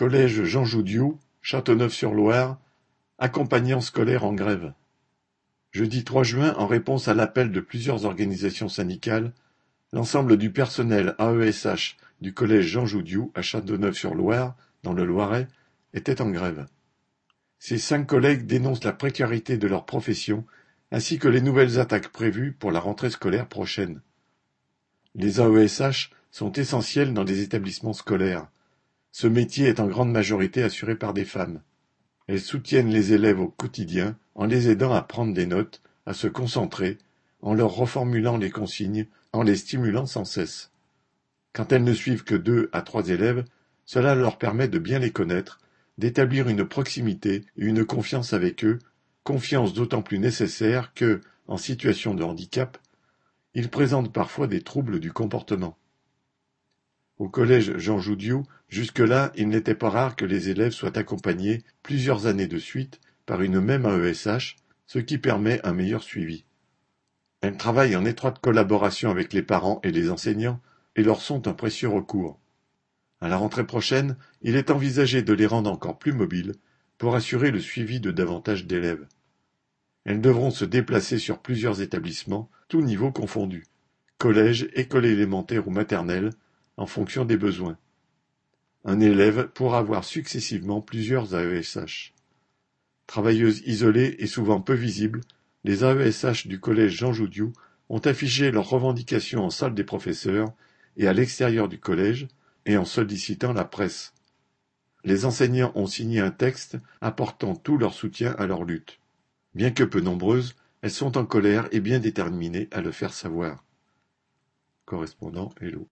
Collège Jean Joudiou, Châteauneuf-sur-Loire, accompagnants scolaires en grève. Jeudi 3 juin, en réponse à l'appel de plusieurs organisations syndicales, l'ensemble du personnel AESH du collège Jean Joudiou à Châteauneuf-sur-Loire, dans le Loiret, était en grève. Ces cinq collègues dénoncent la précarité de leur profession ainsi que les nouvelles attaques prévues pour la rentrée scolaire prochaine. Les AESH sont essentiels dans les établissements scolaires. Ce métier est en grande majorité assuré par des femmes. Elles soutiennent les élèves au quotidien en les aidant à prendre des notes, à se concentrer, en leur reformulant les consignes, en les stimulant sans cesse. Quand elles ne suivent que deux à trois élèves, cela leur permet de bien les connaître, d'établir une proximité et une confiance avec eux, confiance d'autant plus nécessaire que, en situation de handicap, ils présentent parfois des troubles du comportement. Au collège Jean Joudiou, jusque-là, il n'était pas rare que les élèves soient accompagnés plusieurs années de suite par une même AESH, ce qui permet un meilleur suivi. Elles travaillent en étroite collaboration avec les parents et les enseignants et leur sont un précieux recours. À la rentrée prochaine, il est envisagé de les rendre encore plus mobiles pour assurer le suivi de davantage d'élèves. Elles devront se déplacer sur plusieurs établissements, tous niveaux confondus, collège, école élémentaire ou maternelle, en fonction des besoins. Un élève pourra avoir successivement plusieurs AESH. Travailleuses isolées et souvent peu visibles, les AESH du collège Jean Joudiou ont affiché leurs revendications en salle des professeurs et à l'extérieur du collège, et en sollicitant la presse. Les enseignants ont signé un texte apportant tout leur soutien à leur lutte. Bien que peu nombreuses, elles sont en colère et bien déterminées à le faire savoir. Correspondant Hello.